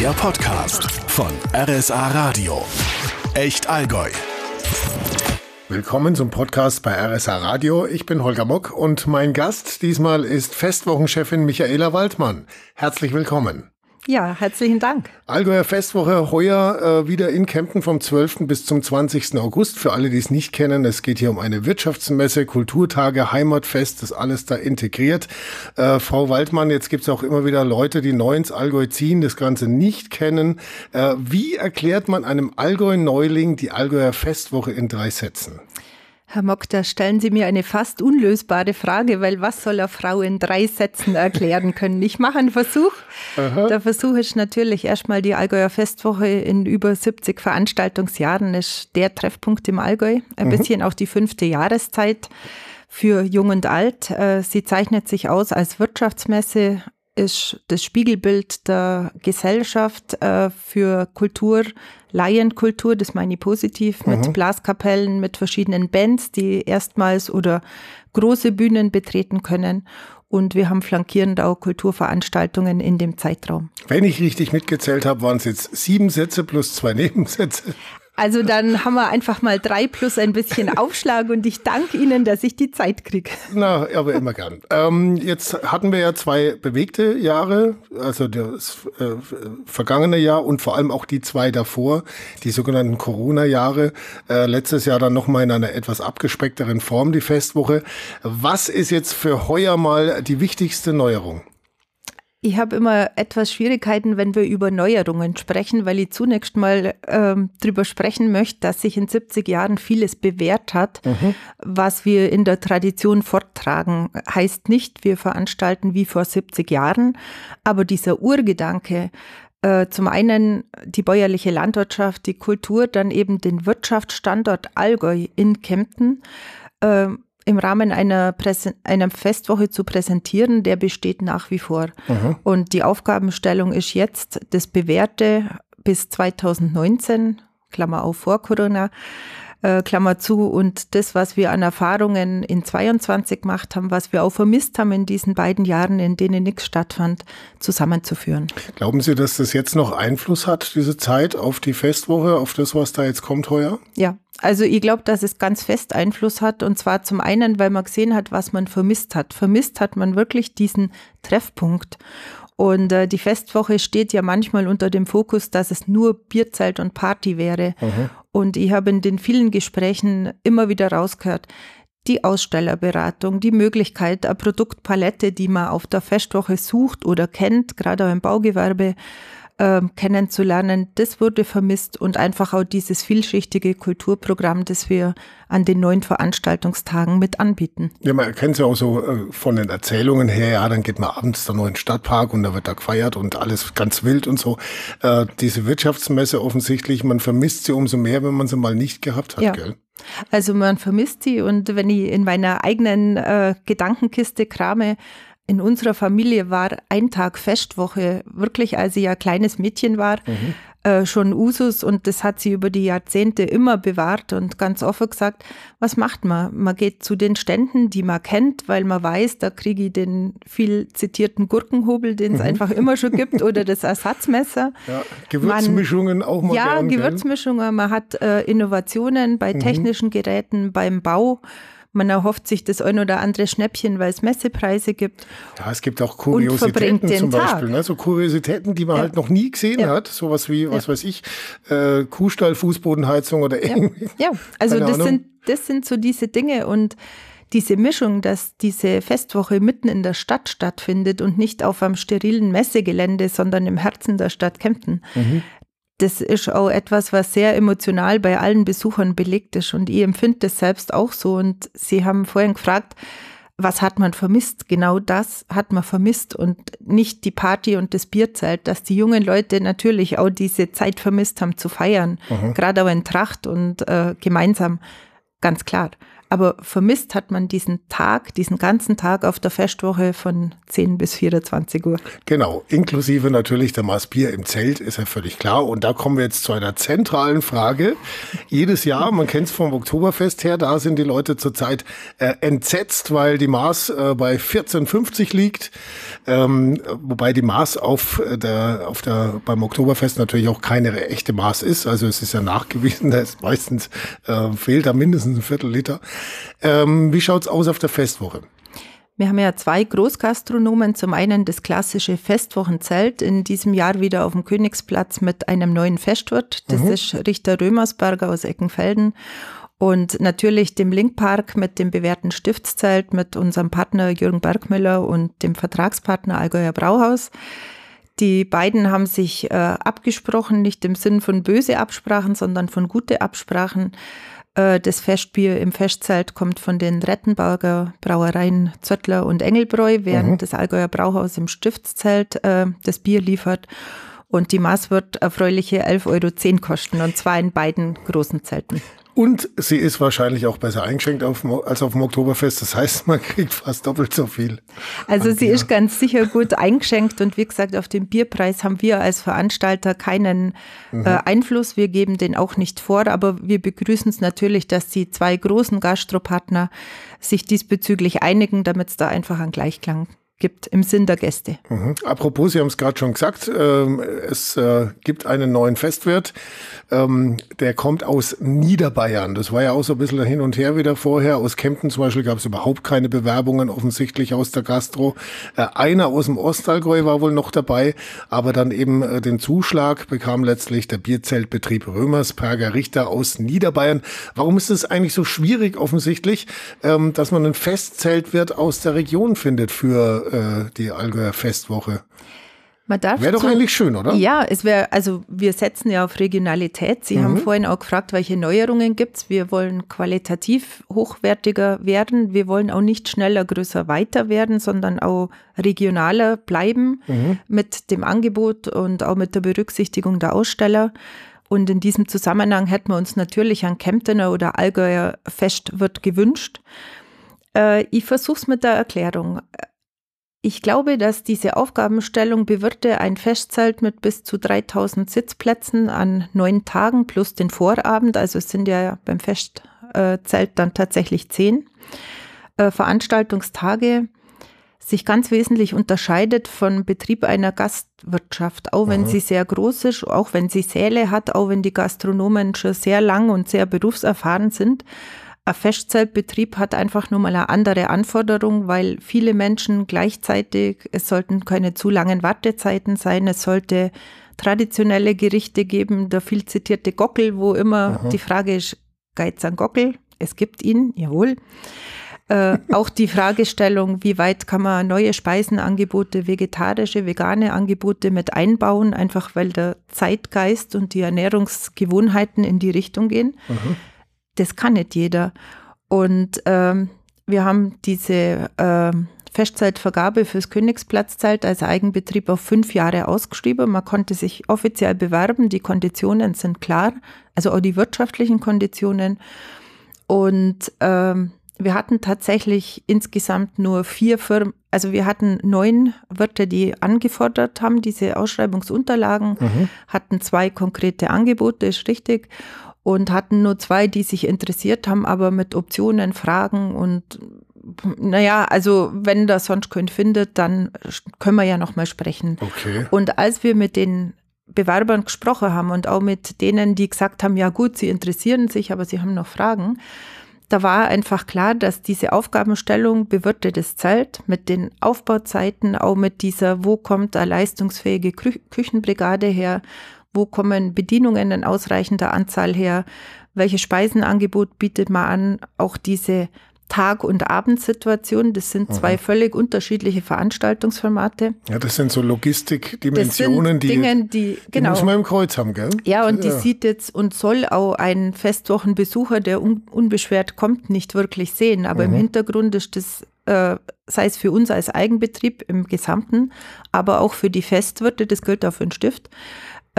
Der Podcast von RSA Radio. Echt Allgäu. Willkommen zum Podcast bei RSA Radio. Ich bin Holger Mock und mein Gast diesmal ist Festwochenchefin Michaela Waldmann. Herzlich willkommen. Ja, herzlichen Dank. Allgäuer Festwoche heuer äh, wieder in Kempten vom 12. bis zum 20. August. Für alle, die es nicht kennen, es geht hier um eine Wirtschaftsmesse, Kulturtage, Heimatfest, das alles da integriert. Äh, Frau Waldmann, jetzt gibt es auch immer wieder Leute, die neu ins Allgäu ziehen, das Ganze nicht kennen. Äh, wie erklärt man einem Allgäu-Neuling die Allgäuer Festwoche in drei Sätzen? Herr Mock, da stellen Sie mir eine fast unlösbare Frage, weil was soll eine Frau in drei Sätzen erklären können? Ich mache einen Versuch. Aha. Der Versuch ist natürlich erstmal die Allgäuer Festwoche in über 70 Veranstaltungsjahren ist der Treffpunkt im Allgäu. Ein mhm. bisschen auch die fünfte Jahreszeit für Jung und Alt. Äh, sie zeichnet sich aus als Wirtschaftsmesse, ist das Spiegelbild der Gesellschaft äh, für Kultur, Laienkultur, das meine ich positiv, mit mhm. Blaskapellen, mit verschiedenen Bands, die erstmals oder große Bühnen betreten können. Und wir haben flankierend auch Kulturveranstaltungen in dem Zeitraum. Wenn ich richtig mitgezählt habe, waren es jetzt sieben Sätze plus zwei Nebensätze. Also dann haben wir einfach mal drei plus ein bisschen Aufschlag und ich danke Ihnen, dass ich die Zeit kriege. Na, aber immer gern. Ähm, jetzt hatten wir ja zwei bewegte Jahre, also das äh, vergangene Jahr und vor allem auch die zwei davor, die sogenannten Corona-Jahre. Äh, letztes Jahr dann nochmal in einer etwas abgespeckteren Form die Festwoche. Was ist jetzt für heuer mal die wichtigste Neuerung? Ich habe immer etwas Schwierigkeiten, wenn wir über Neuerungen sprechen, weil ich zunächst mal ähm, darüber sprechen möchte, dass sich in 70 Jahren vieles bewährt hat, mhm. was wir in der Tradition forttragen. Heißt nicht, wir veranstalten wie vor 70 Jahren, aber dieser Urgedanke, äh, zum einen die bäuerliche Landwirtschaft, die Kultur, dann eben den Wirtschaftsstandort Allgäu in Kempten, äh, im Rahmen einer, einer Festwoche zu präsentieren, der besteht nach wie vor. Mhm. Und die Aufgabenstellung ist jetzt das Bewährte bis 2019, Klammer auf vor Corona, äh, Klammer zu, und das, was wir an Erfahrungen in 22 gemacht haben, was wir auch vermisst haben in diesen beiden Jahren, in denen nichts stattfand, zusammenzuführen. Glauben Sie, dass das jetzt noch Einfluss hat, diese Zeit, auf die Festwoche, auf das, was da jetzt kommt heuer? Ja, also ich glaube, dass es ganz fest Einfluss hat und zwar zum einen, weil man gesehen hat, was man vermisst hat. Vermisst hat man wirklich diesen Treffpunkt. Und äh, die Festwoche steht ja manchmal unter dem Fokus, dass es nur Bierzelt und Party wäre. Mhm. Und ich habe in den vielen Gesprächen immer wieder rausgehört, die Ausstellerberatung, die Möglichkeit, eine Produktpalette, die man auf der Festwoche sucht oder kennt, gerade auch im Baugewerbe, äh, kennenzulernen, das wurde vermisst und einfach auch dieses vielschichtige Kulturprogramm, das wir an den neuen Veranstaltungstagen mit anbieten. Ja, man kennt es ja auch so äh, von den Erzählungen her, ja, dann geht man abends da noch in den Stadtpark und da wird da gefeiert und alles ganz wild und so. Äh, diese Wirtschaftsmesse offensichtlich, man vermisst sie umso mehr, wenn man sie mal nicht gehabt hat, ja. gell? Also man vermisst sie und wenn ich in meiner eigenen äh, Gedankenkiste krame, in unserer Familie war ein Tag Festwoche wirklich, als sie ja kleines Mädchen war, mhm. äh, schon Usus und das hat sie über die Jahrzehnte immer bewahrt und ganz offen gesagt, was macht man? Man geht zu den Ständen, die man kennt, weil man weiß, da kriege ich den viel zitierten Gurkenhobel, den es mhm. einfach immer schon gibt, oder das Ersatzmesser. Ja, Gewürzmischungen man, auch mal. Ja, gern, Gewürzmischungen. Man hat äh, Innovationen bei mhm. technischen Geräten, beim Bau. Man erhofft sich das ein oder andere Schnäppchen, weil es Messepreise gibt. Ja, es gibt auch Kuriositäten zum Beispiel. Ne? So Kuriositäten, die man ja. halt noch nie gesehen ja. hat. Sowas wie, was ja. weiß ich, äh, Kuhstall, Fußbodenheizung oder irgendwie. Ja, also das sind, das sind so diese Dinge und diese Mischung, dass diese Festwoche mitten in der Stadt stattfindet und nicht auf einem sterilen Messegelände, sondern im Herzen der Stadt Kempten, mhm das ist auch etwas, was sehr emotional bei allen Besuchern belegt ist. Und ich empfinde das selbst auch so. Und Sie haben vorhin gefragt, was hat man vermisst? Genau das hat man vermisst und nicht die Party und das Bierzelt, dass die jungen Leute natürlich auch diese Zeit vermisst haben zu feiern, mhm. gerade auch in Tracht und äh, gemeinsam, ganz klar. Aber vermisst hat man diesen Tag, diesen ganzen Tag auf der Festwoche von 10 bis 24 Uhr. Genau, inklusive natürlich der Maß Bier im Zelt, ist ja völlig klar. Und da kommen wir jetzt zu einer zentralen Frage. Jedes Jahr, man kennt es vom Oktoberfest her, da sind die Leute zurzeit äh, entsetzt, weil die Maß äh, bei 14,50 liegt. Ähm, wobei die Maß auf der, auf der, beim Oktoberfest natürlich auch keine echte Maß ist. Also es ist ja nachgewiesen, da ist meistens, äh, fehlt da mindestens ein Viertel Liter. Ähm, wie schaut's aus auf der Festwoche? Wir haben ja zwei Großgastronomen. Zum einen das klassische Festwochenzelt, in diesem Jahr wieder auf dem Königsplatz mit einem neuen Festwirt. Das mhm. ist Richter Römersberger aus Eckenfelden. Und natürlich dem Linkpark mit dem bewährten Stiftszelt, mit unserem Partner Jürgen Bergmüller und dem Vertragspartner Allgäuer Brauhaus. Die beiden haben sich äh, abgesprochen, nicht im Sinn von böse Absprachen, sondern von gute Absprachen. Äh, das Festbier im Festzelt kommt von den Rettenberger Brauereien Zöttler und Engelbräu, während mhm. das Allgäuer Brauhaus im Stiftszelt äh, das Bier liefert. Und die Maß wird erfreuliche 11,10 Euro kosten, und zwar in beiden großen Zelten. Und sie ist wahrscheinlich auch besser eingeschenkt auf, als auf dem Oktoberfest. Das heißt, man kriegt fast doppelt so viel. Also sie ist ganz sicher gut eingeschenkt. Und wie gesagt, auf den Bierpreis haben wir als Veranstalter keinen mhm. äh, Einfluss. Wir geben den auch nicht vor. Aber wir begrüßen es natürlich, dass die zwei großen Gastropartner sich diesbezüglich einigen, damit es da einfach einen Gleichklang gibt im Sinn der Gäste. Mhm. Apropos, Sie haben es gerade schon gesagt, ähm, es äh, gibt einen neuen Festwirt, ähm, der kommt aus Niederbayern. Das war ja auch so ein bisschen hin und her wieder vorher. Aus Kempten zum Beispiel gab es überhaupt keine Bewerbungen, offensichtlich aus der Gastro. Äh, einer aus dem Ostallgäu war wohl noch dabei, aber dann eben äh, den Zuschlag bekam letztlich der Bierzeltbetrieb Römersperger Richter aus Niederbayern. Warum ist es eigentlich so schwierig offensichtlich, ähm, dass man einen Festzeltwirt aus der Region findet für äh, die Allgäuer Festwoche. Wäre doch eigentlich schön, oder? Ja, es wäre, also wir setzen ja auf Regionalität. Sie mhm. haben vorhin auch gefragt, welche Neuerungen gibt es. Wir wollen qualitativ hochwertiger werden. Wir wollen auch nicht schneller, größer, weiter werden, sondern auch regionaler bleiben mhm. mit dem Angebot und auch mit der Berücksichtigung der Aussteller. Und in diesem Zusammenhang hätten wir uns natürlich ein Kemptener oder Allgäuer Festwirt gewünscht. Äh, ich versuche es mit der Erklärung. Ich glaube, dass diese Aufgabenstellung bewirte ein Festzelt mit bis zu 3000 Sitzplätzen an neun Tagen plus den Vorabend, also es sind ja beim Festzelt dann tatsächlich zehn äh, Veranstaltungstage, sich ganz wesentlich unterscheidet von Betrieb einer Gastwirtschaft, auch wenn Aha. sie sehr groß ist, auch wenn sie Säle hat, auch wenn die Gastronomen schon sehr lang und sehr berufserfahren sind ein Festzeltbetrieb hat einfach nur mal eine andere Anforderung, weil viele Menschen gleichzeitig, es sollten keine zu langen Wartezeiten sein, es sollte traditionelle Gerichte geben, der viel zitierte Gockel, wo immer Aha. die Frage ist, Geiz an Gockel, es gibt ihn, jawohl. Äh, auch die Fragestellung, wie weit kann man neue Speisenangebote, vegetarische, vegane Angebote mit einbauen, einfach weil der Zeitgeist und die Ernährungsgewohnheiten in die Richtung gehen. Mhm das kann nicht jeder. Und ähm, wir haben diese ähm, Festzeitvergabe fürs Königsplatzzelt als Eigenbetrieb auf fünf Jahre ausgeschrieben. Man konnte sich offiziell bewerben. Die Konditionen sind klar, also auch die wirtschaftlichen Konditionen. Und ähm, wir hatten tatsächlich insgesamt nur vier Firmen, also wir hatten neun Wirte, die angefordert haben, diese Ausschreibungsunterlagen, mhm. hatten zwei konkrete Angebote, ist richtig und hatten nur zwei, die sich interessiert haben, aber mit Optionen, Fragen und naja, also wenn das sonst keinen findet, dann können wir ja nochmal sprechen. Okay. Und als wir mit den Bewerbern gesprochen haben und auch mit denen, die gesagt haben, ja gut, sie interessieren sich, aber sie haben noch Fragen, da war einfach klar, dass diese Aufgabenstellung bewirtetes Zelt mit den Aufbauzeiten, auch mit dieser, wo kommt eine leistungsfähige Küchenbrigade her wo kommen Bedienungen in ausreichender Anzahl her, welches Speisenangebot bietet man an, auch diese Tag- und Abendsituation. Das sind zwei Aha. völlig unterschiedliche Veranstaltungsformate. Ja, das sind so Logistikdimensionen, die, Dinge, die, genau. die muss man im Kreuz haben, gell? Ja, und ja. die sieht jetzt und soll auch ein Festwochenbesucher, der un unbeschwert kommt, nicht wirklich sehen. Aber Aha. im Hintergrund ist das, äh, sei es für uns als Eigenbetrieb im Gesamten, aber auch für die Festwirte, das gilt auch für den Stift,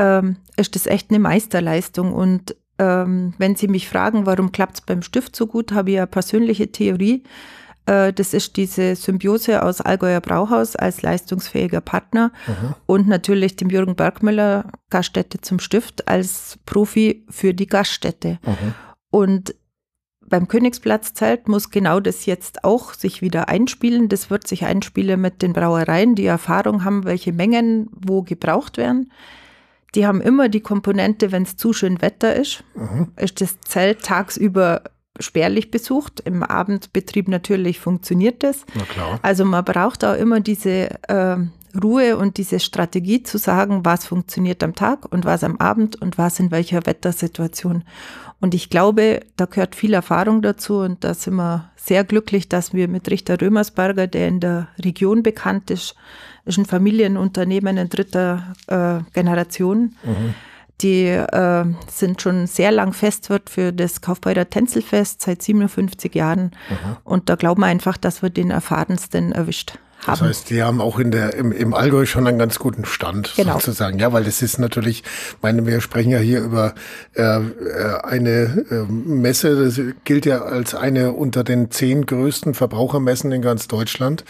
ähm, ist das echt eine Meisterleistung und ähm, wenn Sie mich fragen, warum klappt es beim Stift so gut, habe ich eine persönliche Theorie. Äh, das ist diese Symbiose aus Allgäuer Brauhaus als leistungsfähiger Partner mhm. und natürlich dem Jürgen Bergmüller Gaststätte zum Stift als Profi für die Gaststätte. Mhm. Und beim Königsplatzzelt muss genau das jetzt auch sich wieder einspielen. Das wird sich einspielen mit den Brauereien, die Erfahrung haben, welche Mengen wo gebraucht werden. Die haben immer die Komponente, wenn es zu schön Wetter ist, mhm. ist das Zelt tagsüber spärlich besucht. Im Abendbetrieb natürlich funktioniert das. Also man braucht auch immer diese äh, Ruhe und diese Strategie zu sagen, was funktioniert am Tag und was am Abend und was in welcher Wettersituation. Und ich glaube, da gehört viel Erfahrung dazu und da sind wir sehr glücklich, dass wir mit Richter Römersberger, der in der Region bekannt ist, ist ein Familienunternehmen in dritter äh, Generation. Mhm die äh, sind schon sehr lang Festwirt für das Kaufbeurer Tänzelfest seit 57 Jahren. Mhm. Und da glauben wir einfach, dass wir den Erfahrensten erwischt haben. Das heißt, die haben auch in der, im, im Allgäu schon einen ganz guten Stand, genau. sozusagen. Ja, weil das ist natürlich, meine, wir sprechen ja hier über äh, äh eine äh, Messe, das gilt ja als eine unter den zehn größten Verbrauchermessen in ganz Deutschland.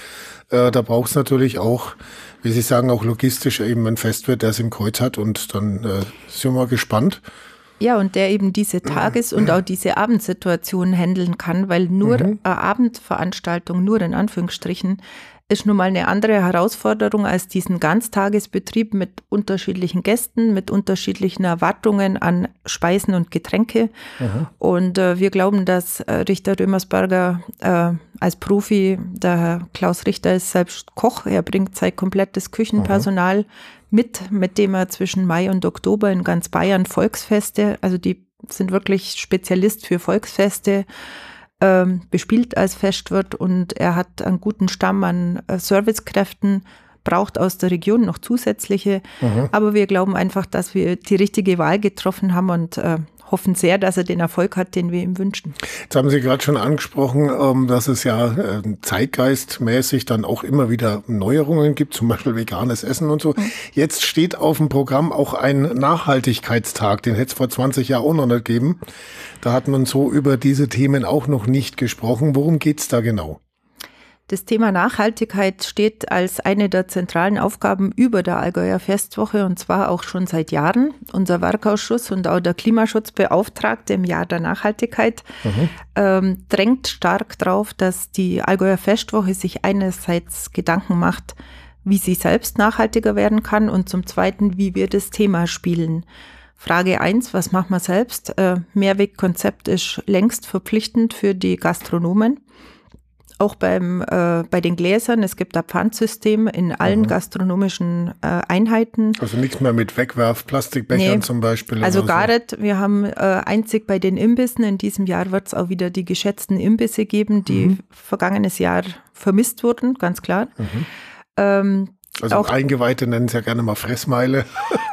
Äh, da braucht es natürlich auch wie Sie sagen, auch logistisch eben ein Festwirt, der es im Kreuz hat und dann äh, sind wir gespannt. Ja, und der eben diese Tages- und auch diese Abendsituation handeln kann, weil nur mhm. eine Abendveranstaltung, nur in Anführungsstrichen, ist nun mal eine andere Herausforderung als diesen Ganztagesbetrieb mit unterschiedlichen Gästen, mit unterschiedlichen Erwartungen an Speisen und Getränke. Mhm. Und äh, wir glauben, dass äh, Richter Römersberger äh, als Profi, der Herr Klaus Richter ist selbst Koch, er bringt sein komplettes Küchenpersonal mhm. mit, mit dem er zwischen Mai und Oktober in ganz Bayern Volksfeste, also die sind wirklich Spezialist für Volksfeste, ähm, bespielt als Festwirt und er hat einen guten Stamm an äh, Servicekräften, braucht aus der Region noch zusätzliche. Mhm. Aber wir glauben einfach, dass wir die richtige Wahl getroffen haben und äh, hoffen sehr, dass er den Erfolg hat, den wir ihm wünschen. Jetzt haben Sie gerade schon angesprochen, ähm, dass es ja äh, zeitgeistmäßig dann auch immer wieder Neuerungen gibt, zum Beispiel veganes Essen und so. Mhm. Jetzt steht auf dem Programm auch ein Nachhaltigkeitstag, den hätte es vor 20 Jahren auch noch nicht gegeben. Da hat man so über diese Themen auch noch nicht gesprochen. Worum geht's da genau? Das Thema Nachhaltigkeit steht als eine der zentralen Aufgaben über der Allgäuer Festwoche und zwar auch schon seit Jahren. Unser Werkausschuss und auch der Klimaschutzbeauftragte im Jahr der Nachhaltigkeit mhm. ähm, drängt stark darauf, dass die Allgäuer Festwoche sich einerseits Gedanken macht, wie sie selbst nachhaltiger werden kann und zum Zweiten, wie wir das Thema spielen. Frage eins: was machen wir selbst? Äh, Mehrwegkonzept ist längst verpflichtend für die Gastronomen auch beim, äh, bei den Gläsern. Es gibt ein Pfandsystem in allen mhm. gastronomischen äh, Einheiten. Also nichts mehr mit Wegwerf-Plastikbechern nee. zum Beispiel. Also gar so. Wir haben äh, einzig bei den Imbissen, in diesem Jahr wird es auch wieder die geschätzten Imbisse geben, die mhm. vergangenes Jahr vermisst wurden, ganz klar. Mhm. Ähm, also auch, Eingeweihte nennen es ja gerne mal Fressmeile.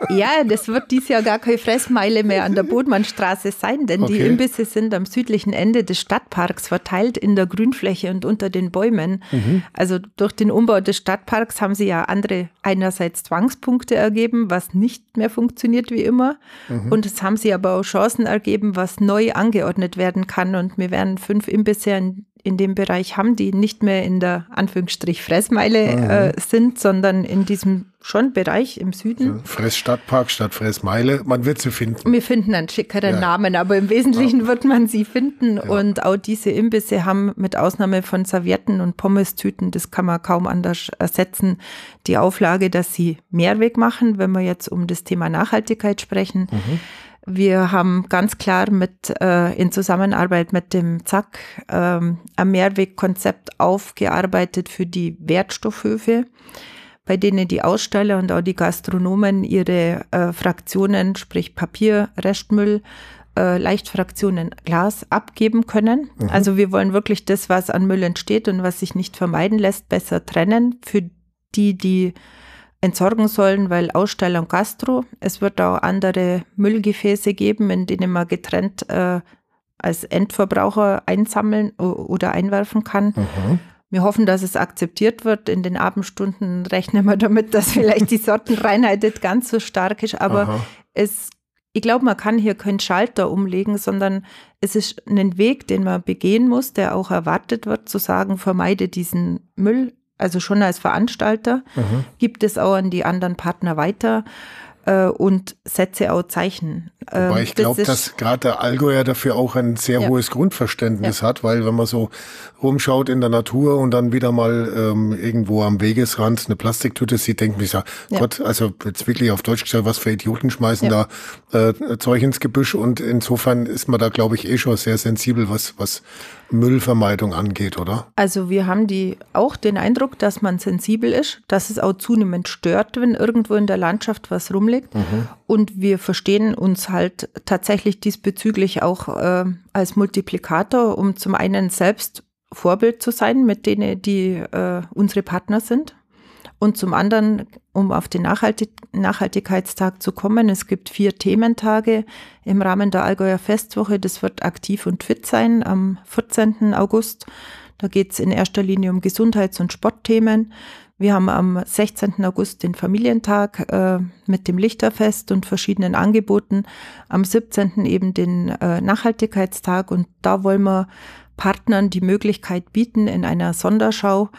Ja, das wird dies Jahr gar keine Fressmeile mehr an der Bodmannstraße sein, denn okay. die Imbisse sind am südlichen Ende des Stadtparks verteilt in der Grünfläche und unter den Bäumen. Mhm. Also durch den Umbau des Stadtparks haben sie ja andere einerseits Zwangspunkte ergeben, was nicht mehr funktioniert wie immer. Mhm. Und es haben sie aber auch Chancen ergeben, was neu angeordnet werden kann. Und wir werden fünf Imbisse in in dem Bereich haben, die nicht mehr in der Anführungsstrich Fressmeile mhm. äh, sind, sondern in diesem schon Bereich im Süden. Fressstadtpark statt Fressmeile, man wird sie finden. Wir finden einen schickeren ja. Namen, aber im Wesentlichen ja. wird man sie finden. Ja. Und auch diese Imbisse haben mit Ausnahme von Servietten und Pommestüten, das kann man kaum anders ersetzen, die Auflage, dass sie Mehrweg machen, wenn wir jetzt um das Thema Nachhaltigkeit sprechen. Mhm wir haben ganz klar mit äh, in Zusammenarbeit mit dem ZAK ähm, ein Mehrwegkonzept aufgearbeitet für die Wertstoffhöfe, bei denen die Aussteller und auch die Gastronomen ihre äh, Fraktionen, sprich Papier, Restmüll, äh, Leichtfraktionen Glas abgeben können. Mhm. Also wir wollen wirklich das, was an Müll entsteht und was sich nicht vermeiden lässt, besser trennen für die, die entsorgen sollen, weil Aussteller und Gastro. Es wird auch andere Müllgefäße geben, in denen man getrennt äh, als Endverbraucher einsammeln oder einwerfen kann. Mhm. Wir hoffen, dass es akzeptiert wird. In den Abendstunden rechnen wir damit, dass vielleicht die Sortenreinheit nicht ganz so stark ist, aber Aha. es ich glaube, man kann hier keinen Schalter umlegen, sondern es ist ein Weg, den man begehen muss, der auch erwartet wird, zu sagen, vermeide diesen Müll. Also schon als Veranstalter mhm. gibt es auch an die anderen Partner weiter äh, und setze auch Zeichen. Wobei ähm, ich glaube, dass gerade der Allgäuer dafür auch ein sehr ja. hohes Grundverständnis ja. hat, weil wenn man so rumschaut in der Natur und dann wieder mal ähm, irgendwo am Wegesrand eine Plastiktüte sieht, denkt man sich ja, Gott, also jetzt wirklich auf Deutsch gesagt, was für Idioten schmeißen da äh, Zeug ins Gebüsch und insofern ist man da, glaube ich, eh schon sehr sensibel, was, was Müllvermeidung angeht, oder? Also wir haben die auch den Eindruck, dass man sensibel ist, dass es auch zunehmend stört, wenn irgendwo in der Landschaft was rumliegt. Mhm. Und wir verstehen uns halt tatsächlich diesbezüglich auch äh, als Multiplikator, um zum einen selbst Vorbild zu sein mit denen, die äh, unsere Partner sind. Und zum anderen, um auf den Nachhaltig Nachhaltigkeitstag zu kommen, es gibt vier Thementage im Rahmen der Allgäuer Festwoche. Das wird aktiv und fit sein am 14. August. Da geht es in erster Linie um Gesundheits- und Sportthemen. Wir haben am 16. August den Familientag äh, mit dem Lichterfest und verschiedenen Angeboten. Am 17. eben den äh, Nachhaltigkeitstag und da wollen wir Partnern die Möglichkeit bieten, in einer Sonderschau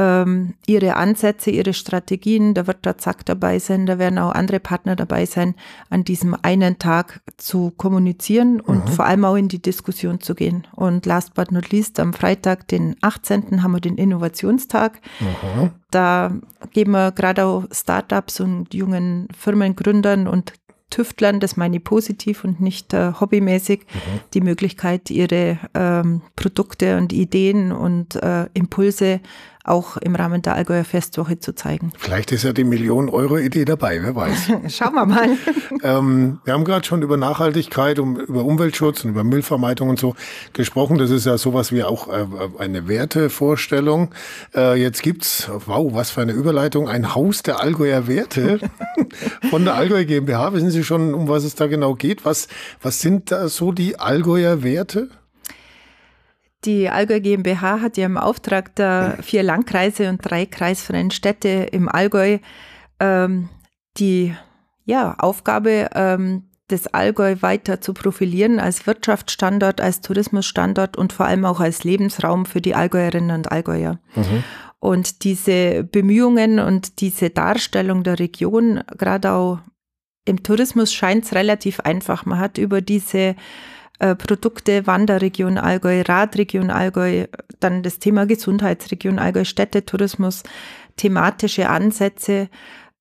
ähm, ihre Ansätze, ihre Strategien, da wird der Zack dabei sein, da werden auch andere Partner dabei sein, an diesem einen Tag zu kommunizieren und mhm. vor allem auch in die Diskussion zu gehen. Und last but not least, am Freitag, den 18. haben wir den Innovationstag. Mhm. Da geben wir gerade auch Startups und jungen Firmengründern und Tüftlern, das meine ich positiv und nicht äh, hobbymäßig, mhm. die Möglichkeit, ihre ähm, Produkte und Ideen und äh, Impulse auch im Rahmen der Allgäuer Festwoche zu zeigen. Vielleicht ist ja die Million-Euro-Idee dabei, wer weiß. Schauen wir mal. ähm, wir haben gerade schon über Nachhaltigkeit, um, über Umweltschutz und über Müllvermeidung und so gesprochen. Das ist ja sowas wie auch äh, eine Wertevorstellung. Äh, jetzt gibt's, wow, was für eine Überleitung, ein Haus der Allgäuer Werte von der Allgäuer GmbH. Wissen Sie schon, um was es da genau geht? Was, was sind da so die Allgäuer Werte? Die Allgäu GmbH hat ja im Auftrag der vier Landkreise und drei kreisfreien Städte im Allgäu ähm, die ja, Aufgabe, ähm, das Allgäu weiter zu profilieren als Wirtschaftsstandort, als Tourismusstandort und vor allem auch als Lebensraum für die Allgäuerinnen und Allgäuer. Mhm. Und diese Bemühungen und diese Darstellung der Region, gerade auch im Tourismus, scheint es relativ einfach. Man hat über diese äh, Produkte, Wanderregion Allgäu, Radregion Allgäu, dann das Thema Gesundheitsregion Allgäu, Städtetourismus, thematische Ansätze,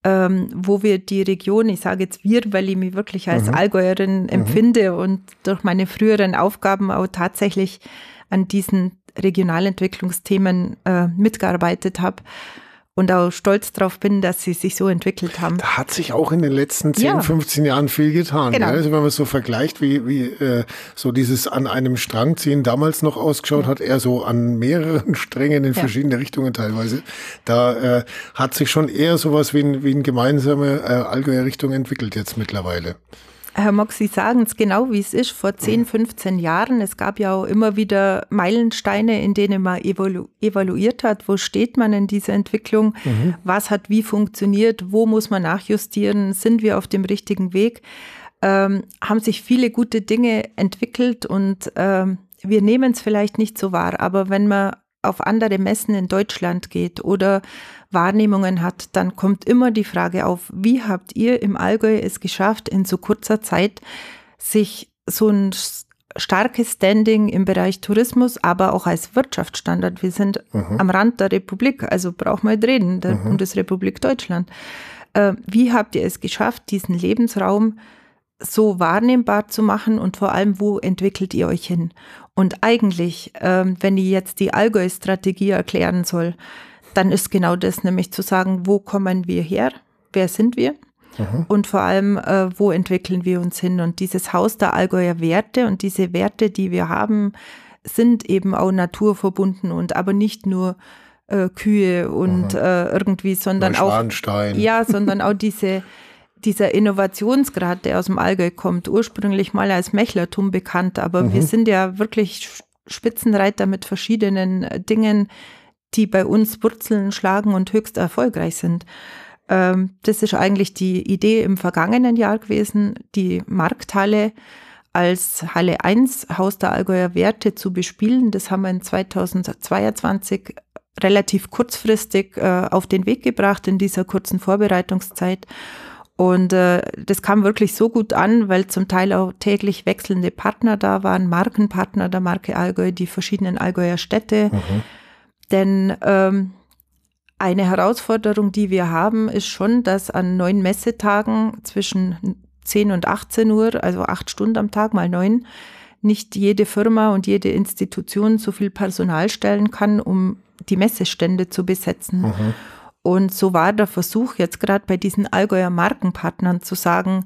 ähm, wo wir die Region, ich sage jetzt wir, weil ich mich wirklich als mhm. Allgäuerin mhm. empfinde und durch meine früheren Aufgaben auch tatsächlich an diesen Regionalentwicklungsthemen äh, mitgearbeitet habe und auch stolz darauf bin, dass sie sich so entwickelt haben. Da hat sich auch in den letzten 10, ja. 15 Jahren viel getan. Genau. Also wenn man es so vergleicht, wie, wie äh, so dieses an einem Strang ziehen damals noch ausgeschaut hat, eher so an mehreren Strängen in ja. verschiedene Richtungen teilweise. Da äh, hat sich schon eher sowas wie, ein, wie eine gemeinsame äh, Allgäuer Richtung entwickelt jetzt mittlerweile. Herr Mock, Sie sagen es genau, wie es ist. Vor 10, 15 Jahren, es gab ja auch immer wieder Meilensteine, in denen man evalu evaluiert hat, wo steht man in dieser Entwicklung, mhm. was hat wie funktioniert, wo muss man nachjustieren, sind wir auf dem richtigen Weg, ähm, haben sich viele gute Dinge entwickelt und ähm, wir nehmen es vielleicht nicht so wahr, aber wenn man auf andere Messen in Deutschland geht oder Wahrnehmungen hat, dann kommt immer die Frage auf, wie habt ihr im Allgäu es geschafft, in so kurzer Zeit sich so ein starkes Standing im Bereich Tourismus, aber auch als Wirtschaftsstandard. Wir sind mhm. am Rand der Republik, also braucht man nicht reden, der mhm. Bundesrepublik Deutschland. Äh, wie habt ihr es geschafft, diesen Lebensraum so wahrnehmbar zu machen und vor allem, wo entwickelt ihr euch hin? Und eigentlich, ähm, wenn ich jetzt die Allgäu-Strategie erklären soll, dann ist genau das nämlich zu sagen, wo kommen wir her? Wer sind wir? Mhm. Und vor allem, äh, wo entwickeln wir uns hin? Und dieses Haus der Allgäuer Werte und diese Werte, die wir haben, sind eben auch naturverbunden und aber nicht nur äh, Kühe und mhm. äh, irgendwie, sondern auch ja, sondern auch diese dieser Innovationsgrad, der aus dem Allgäu kommt, ursprünglich mal als Mechlertum bekannt, aber mhm. wir sind ja wirklich Spitzenreiter mit verschiedenen Dingen, die bei uns Wurzeln schlagen und höchst erfolgreich sind. Ähm, das ist eigentlich die Idee im vergangenen Jahr gewesen, die Markthalle als Halle 1 Haus der Allgäuer Werte zu bespielen. Das haben wir in 2022 relativ kurzfristig äh, auf den Weg gebracht in dieser kurzen Vorbereitungszeit. Und äh, das kam wirklich so gut an, weil zum Teil auch täglich wechselnde Partner da waren, Markenpartner der Marke Allgäu, die verschiedenen Allgäuer Städte. Mhm. Denn ähm, eine Herausforderung, die wir haben, ist schon, dass an neun Messetagen zwischen 10 und 18 Uhr, also acht Stunden am Tag mal neun, nicht jede Firma und jede Institution so viel Personal stellen kann, um die Messestände zu besetzen. Mhm. Und so war der Versuch jetzt gerade bei diesen Allgäuer Markenpartnern zu sagen,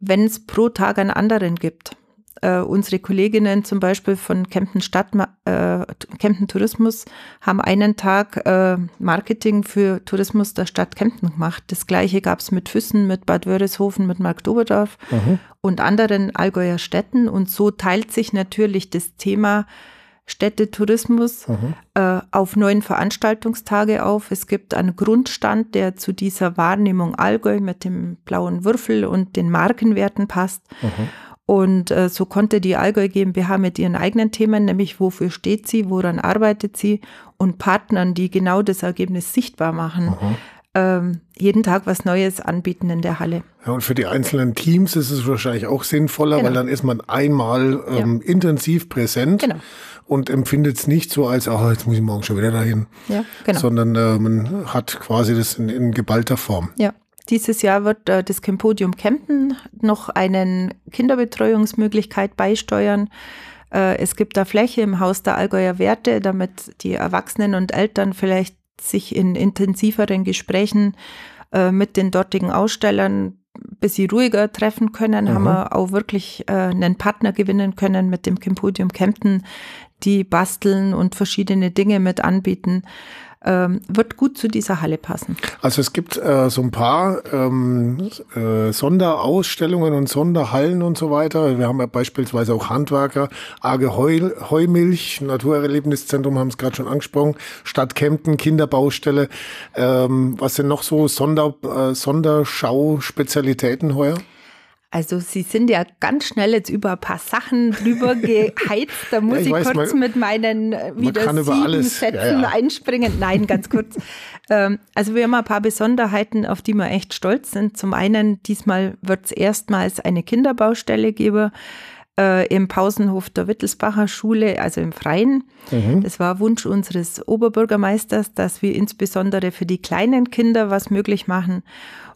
wenn es pro Tag einen anderen gibt, äh, unsere Kolleginnen zum Beispiel von Kempten Stadt, äh, Kempten Tourismus haben einen Tag äh, Marketing für Tourismus der Stadt Kempten gemacht. Das gleiche gab es mit Füssen, mit Bad Wörishofen, mit Marktoberdorf mhm. und anderen Allgäuer Städten. Und so teilt sich natürlich das Thema Städtetourismus mhm. äh, auf neun Veranstaltungstage auf. Es gibt einen Grundstand, der zu dieser Wahrnehmung Allgäu mit dem blauen Würfel und den Markenwerten passt. Mhm. Und äh, so konnte die Allgäu GmbH mit ihren eigenen Themen, nämlich wofür steht sie, woran arbeitet sie und Partnern, die genau das Ergebnis sichtbar machen, mhm. ähm, jeden Tag was Neues anbieten in der Halle. Ja, und für die einzelnen Teams ist es wahrscheinlich auch sinnvoller, genau. weil dann ist man einmal ähm, ja. intensiv präsent. Genau und empfindet es nicht so als, ach, jetzt muss ich morgen schon wieder dahin, ja, genau. sondern äh, man hat quasi das in, in geballter Form. Ja. Dieses Jahr wird äh, das Campodium Kempten noch einen Kinderbetreuungsmöglichkeit beisteuern. Äh, es gibt da Fläche im Haus der Allgäuer Werte, damit die Erwachsenen und Eltern vielleicht sich in intensiveren Gesprächen äh, mit den dortigen Ausstellern bisschen ruhiger treffen können, mhm. haben wir auch wirklich äh, einen Partner gewinnen können mit dem Campodium Kempten, die basteln und verschiedene Dinge mit anbieten. Ähm, wird gut zu dieser Halle passen. Also es gibt äh, so ein paar ähm, äh, Sonderausstellungen und Sonderhallen und so weiter. Wir haben ja beispielsweise auch Handwerker, Arge Heu, Heumilch, Naturerlebniszentrum haben es gerade schon angesprochen, Stadt Kempten, Kinderbaustelle. Ähm, was sind noch so Sonder, äh, Sonderschau-Spezialitäten heuer? Also Sie sind ja ganz schnell jetzt über ein paar Sachen drüber geheizt. Da muss ja, ich, ich weiß, kurz man, mit meinen äh, wieder sieben. Sätzen ja, ja. einspringen. Nein, ganz kurz. ähm, also wir haben ein paar Besonderheiten, auf die wir echt stolz sind. Zum einen, diesmal wird es erstmals eine Kinderbaustelle geben äh, im Pausenhof der Wittelsbacher Schule, also im Freien. Mhm. Das war Wunsch unseres Oberbürgermeisters, dass wir insbesondere für die kleinen Kinder was möglich machen.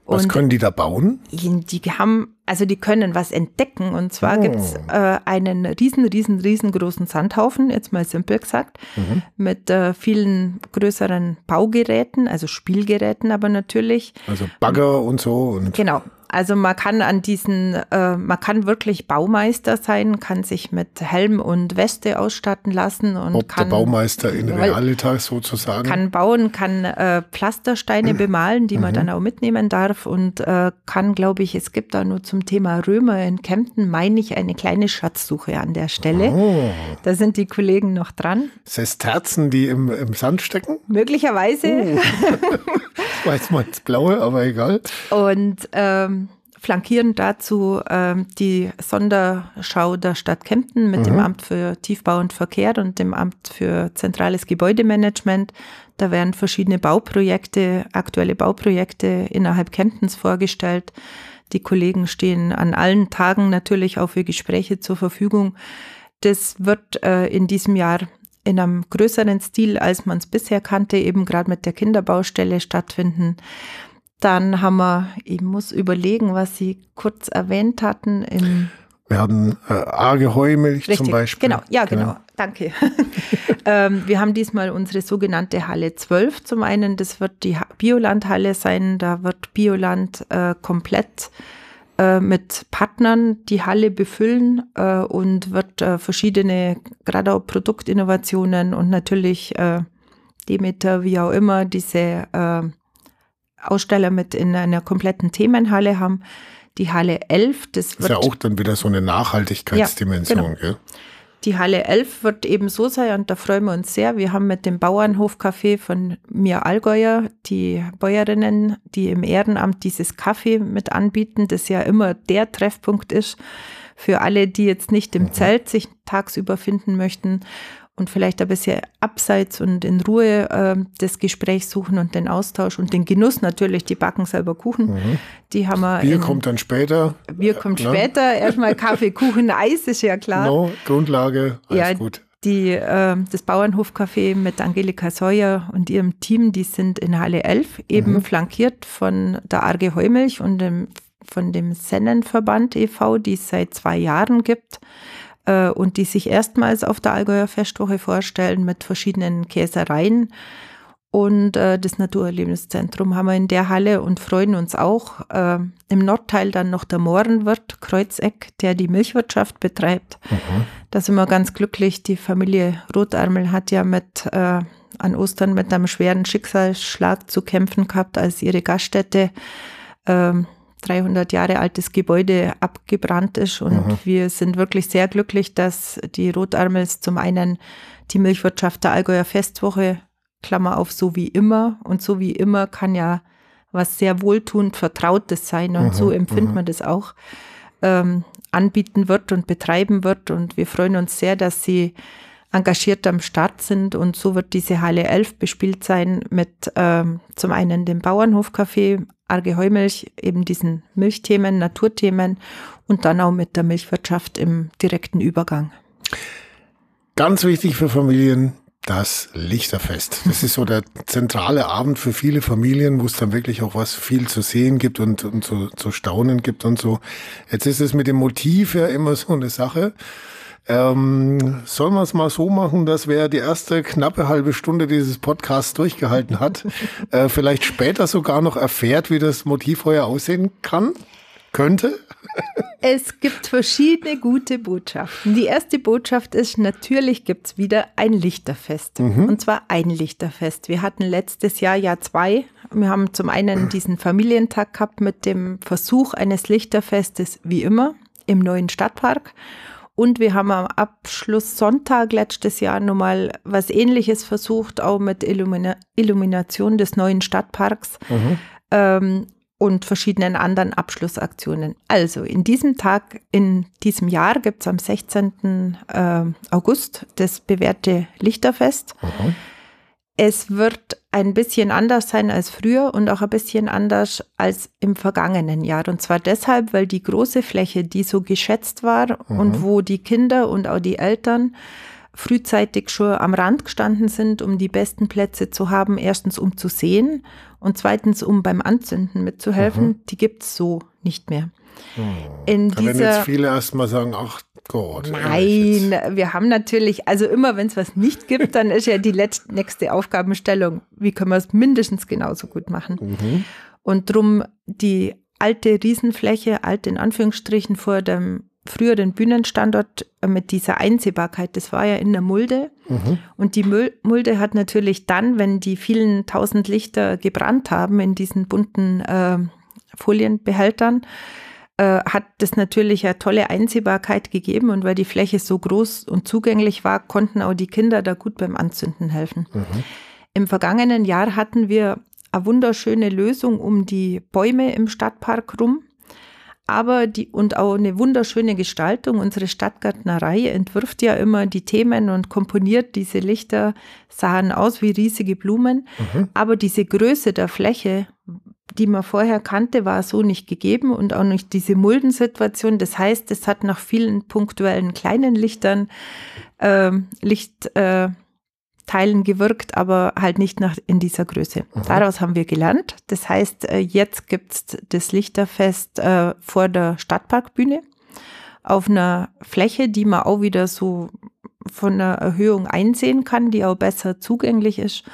Was und können die da bauen? Die haben, also die können was entdecken. Und zwar oh. gibt's äh, einen riesen, riesen, riesengroßen Sandhaufen, jetzt mal simpel gesagt, mhm. mit äh, vielen größeren Baugeräten, also Spielgeräten aber natürlich. Also Bagger und so. Und genau. Also man kann an diesen, äh, man kann wirklich Baumeister sein, kann sich mit Helm und Weste ausstatten lassen und Ob kann der Baumeister in Realitas sozusagen kann bauen, kann äh, Pflastersteine bemalen, die man mhm. dann auch mitnehmen darf und äh, kann, glaube ich, es gibt da nur zum Thema Römer in Kempten, meine ich, eine kleine Schatzsuche an der Stelle. Oh. Da sind die Kollegen noch dran. Sesterzen, die im, im Sand stecken? Möglicherweise. Oh. jetzt mal ins Blaue, aber egal. Und ähm, flankierend dazu ähm, die Sonderschau der Stadt Kempten mit mhm. dem Amt für Tiefbau und Verkehr und dem Amt für zentrales Gebäudemanagement. Da werden verschiedene Bauprojekte, aktuelle Bauprojekte innerhalb Kemptens vorgestellt. Die Kollegen stehen an allen Tagen natürlich auch für Gespräche zur Verfügung. Das wird äh, in diesem Jahr in einem größeren Stil, als man es bisher kannte, eben gerade mit der Kinderbaustelle stattfinden. Dann haben wir, ich muss überlegen, was Sie kurz erwähnt hatten. In wir haben äh, arge Heumilch Richtig, zum Beispiel. Genau, ja, genau. genau. Danke. ähm, wir haben diesmal unsere sogenannte Halle 12 zum einen. Das wird die Bioland-Halle sein. Da wird Bioland äh, komplett äh, mit Partnern die Halle befüllen äh, und wird äh, verschiedene, gerade auch Produktinnovationen und natürlich äh, Demeter, wie auch immer, diese Aussteller mit in einer kompletten Themenhalle haben. Die Halle 11, das wird. Ist ja auch dann wieder so eine Nachhaltigkeitsdimension, ja, genau. gell? die Halle 11 wird eben so sein und da freuen wir uns sehr. Wir haben mit dem Bauernhofcafé von mir Allgäuer die Bäuerinnen, die im Ehrenamt dieses Kaffee mit anbieten, das ja immer der Treffpunkt ist für alle, die jetzt nicht im mhm. Zelt sich tagsüber finden möchten und vielleicht ein bisschen abseits und in Ruhe äh, das Gespräch suchen und den Austausch und den Genuss natürlich, die backen selber Kuchen. Mhm. Die haben wir. Bier in, kommt dann später. Bier kommt ja, später. Erstmal Kaffee, Kuchen, Eis ist ja klar. No, Grundlage, alles ja, gut. Die, äh, das Bauernhofcafé mit Angelika Seuer und ihrem Team, die sind in Halle 11, eben mhm. flankiert von der Arge Heumilch und dem, von dem Sennenverband e.V., die es seit zwei Jahren gibt äh, und die sich erstmals auf der Allgäuer Festwoche vorstellen mit verschiedenen Käsereien. Und äh, das Naturerlebniszentrum haben wir in der Halle und freuen uns auch. Äh, Im Nordteil dann noch der Mohrenwirt Kreuzeck, der die Milchwirtschaft betreibt. Mhm. Da sind wir ganz glücklich. Die Familie Rotärmel hat ja mit äh, an Ostern mit einem schweren Schicksalsschlag zu kämpfen gehabt, als ihre Gaststätte ähm, 300 Jahre altes Gebäude abgebrannt ist. Und mhm. wir sind wirklich sehr glücklich, dass die Rotarmels zum einen die Milchwirtschaft der Allgäuer Festwoche, Klammer auf, so wie immer. Und so wie immer kann ja was sehr wohltuend Vertrautes sein. Und mhm. so empfindet man das auch. Ähm, anbieten wird und betreiben wird. Und wir freuen uns sehr, dass sie engagiert am Start sind. Und so wird diese Halle 11 bespielt sein mit ähm, zum einen dem Bauernhofcafé, Arge Heumilch, eben diesen Milchthemen, Naturthemen und dann auch mit der Milchwirtschaft im direkten Übergang. Ganz wichtig für Familien, das Lichterfest. Das ist so der zentrale Abend für viele Familien, wo es dann wirklich auch was viel zu sehen gibt und, und zu, zu staunen gibt und so. Jetzt ist es mit dem Motiv ja immer so eine Sache. Ähm, sollen wir es mal so machen, dass wer die erste knappe halbe Stunde dieses Podcasts durchgehalten hat, äh, vielleicht später sogar noch erfährt, wie das Motivfeuer aussehen kann? Könnte? Es gibt verschiedene gute Botschaften. Die erste Botschaft ist, natürlich gibt es wieder ein Lichterfest. Mhm. Und zwar ein Lichterfest. Wir hatten letztes Jahr ja zwei. Wir haben zum einen diesen Familientag gehabt mit dem Versuch eines Lichterfestes wie immer im neuen Stadtpark. Und wir haben am Abschluss Sonntag letztes Jahr nochmal was ähnliches versucht, auch mit Illumina Illumination des neuen Stadtparks mhm. ähm, und verschiedenen anderen Abschlussaktionen. Also in diesem Tag, in diesem Jahr gibt es am 16. Äh, August das bewährte Lichterfest. Mhm. Es wird ein bisschen anders sein als früher und auch ein bisschen anders als im vergangenen Jahr. Und zwar deshalb, weil die große Fläche, die so geschätzt war mhm. und wo die Kinder und auch die Eltern frühzeitig schon am Rand gestanden sind, um die besten Plätze zu haben, erstens um zu sehen und zweitens um beim Anzünden mitzuhelfen, mhm. die gibt es so nicht mehr. Mhm. In da werden jetzt viele erstmal sagen, ach Gott. Nein, wir haben natürlich, also immer wenn es was nicht gibt, dann ist ja die letzte, nächste Aufgabenstellung, wie können wir es mindestens genauso gut machen. Mhm. Und drum die alte Riesenfläche, alt in Anführungsstrichen vor dem früheren Bühnenstandort mit dieser Einsehbarkeit, das war ja in der Mulde. Mhm. Und die Mulde hat natürlich dann, wenn die vielen tausend Lichter gebrannt haben in diesen bunten äh, Folienbehältern, äh, hat das natürlich eine tolle Einsehbarkeit gegeben und weil die Fläche so groß und zugänglich war, konnten auch die Kinder da gut beim Anzünden helfen. Mhm. Im vergangenen Jahr hatten wir eine wunderschöne Lösung um die Bäume im Stadtpark rum. Aber die, und auch eine wunderschöne Gestaltung. Unsere Stadtgärtnerei entwirft ja immer die Themen und komponiert diese Lichter, sahen aus wie riesige Blumen. Mhm. Aber diese Größe der Fläche die man vorher kannte, war so nicht gegeben und auch nicht diese Muldensituation. Das heißt, es hat nach vielen punktuellen kleinen Lichtern, äh, Lichtteilen äh, gewirkt, aber halt nicht nach, in dieser Größe. Mhm. Daraus haben wir gelernt. Das heißt, äh, jetzt gibt's das Lichterfest äh, vor der Stadtparkbühne auf einer Fläche, die man auch wieder so von der Erhöhung einsehen kann, die auch besser zugänglich ist.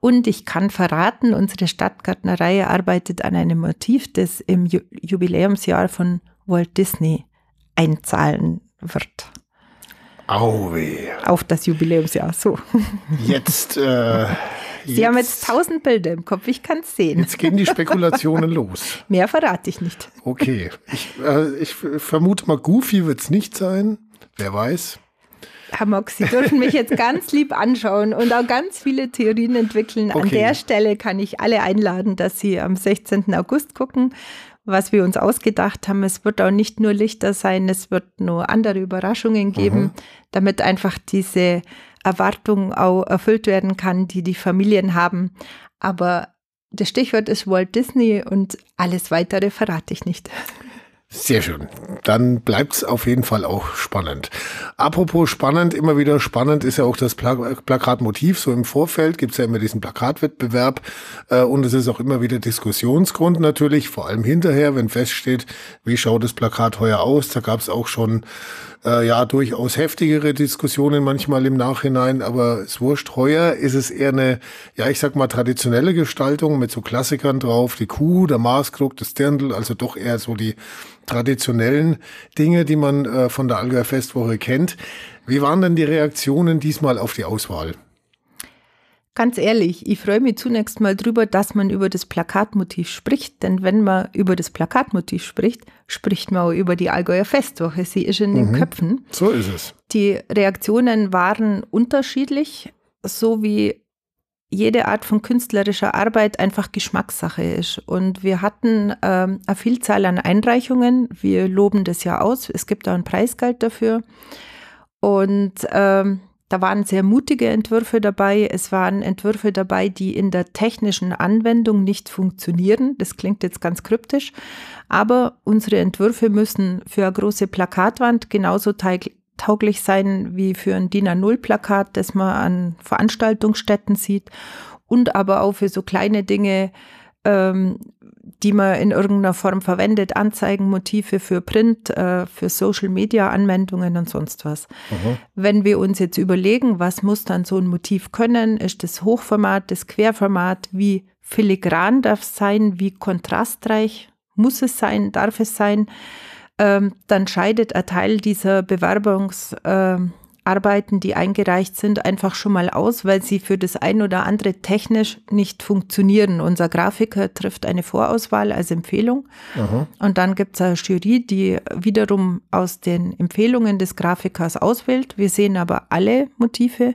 Und ich kann verraten, unsere Stadtgärtnerei arbeitet an einem Motiv, das im Jubiläumsjahr von Walt Disney einzahlen wird. Auwe. Auf das Jubiläumsjahr, so. Jetzt. Äh, Sie jetzt, haben jetzt tausend Bilder im Kopf, ich kann es sehen. Jetzt gehen die Spekulationen los. Mehr verrate ich nicht. Okay, ich, äh, ich vermute mal, Goofy wird es nicht sein. Wer weiß. Herr Mox, Sie dürfen mich jetzt ganz lieb anschauen und auch ganz viele Theorien entwickeln. Okay. An der Stelle kann ich alle einladen, dass Sie am 16. August gucken, was wir uns ausgedacht haben. Es wird auch nicht nur Lichter sein, es wird nur andere Überraschungen geben, mhm. damit einfach diese Erwartung auch erfüllt werden kann, die die Familien haben. Aber das Stichwort ist Walt Disney und alles weitere verrate ich nicht. Sehr schön. Dann bleibt's auf jeden Fall auch spannend. Apropos spannend, immer wieder spannend ist ja auch das Pla Plakatmotiv. So im Vorfeld gibt's ja immer diesen Plakatwettbewerb äh, und es ist auch immer wieder Diskussionsgrund natürlich, vor allem hinterher, wenn feststeht, wie schaut das Plakat heuer aus. Da gab's auch schon äh, ja durchaus heftigere Diskussionen manchmal im Nachhinein, aber es wurscht. Heuer ist es eher eine, ja ich sag mal, traditionelle Gestaltung mit so Klassikern drauf, die Kuh, der Maßkrug, das Dirndl, also doch eher so die traditionellen Dinge, die man äh, von der Allgäuer Festwoche kennt. Wie waren denn die Reaktionen diesmal auf die Auswahl? Ganz ehrlich, ich freue mich zunächst mal drüber, dass man über das Plakatmotiv spricht, denn wenn man über das Plakatmotiv spricht, spricht man auch über die Allgäuer Festwoche. Sie ist in den mhm. Köpfen. So ist es. Die Reaktionen waren unterschiedlich, so wie jede Art von künstlerischer Arbeit einfach Geschmackssache ist. Und wir hatten ähm, eine Vielzahl an Einreichungen. Wir loben das ja aus. Es gibt auch ein Preisgeld dafür. Und ähm, da waren sehr mutige Entwürfe dabei. Es waren Entwürfe dabei, die in der technischen Anwendung nicht funktionieren. Das klingt jetzt ganz kryptisch. Aber unsere Entwürfe müssen für eine große Plakatwand genauso tauglich sein wie für ein DIN A0-Plakat, das man an Veranstaltungsstätten sieht. Und aber auch für so kleine Dinge, ähm, die man in irgendeiner Form verwendet, Anzeigen, Motive für Print, äh, für Social-Media-Anwendungen und sonst was. Mhm. Wenn wir uns jetzt überlegen, was muss dann so ein Motiv können, ist das Hochformat, das Querformat, wie filigran darf es sein, wie kontrastreich muss es sein, darf es sein, ähm, dann scheidet ein Teil dieser Bewerbungs- äh, Arbeiten, die eingereicht sind, einfach schon mal aus, weil sie für das ein oder andere technisch nicht funktionieren. Unser Grafiker trifft eine Vorauswahl als Empfehlung Aha. und dann gibt es eine Jury, die wiederum aus den Empfehlungen des Grafikers auswählt. Wir sehen aber alle Motive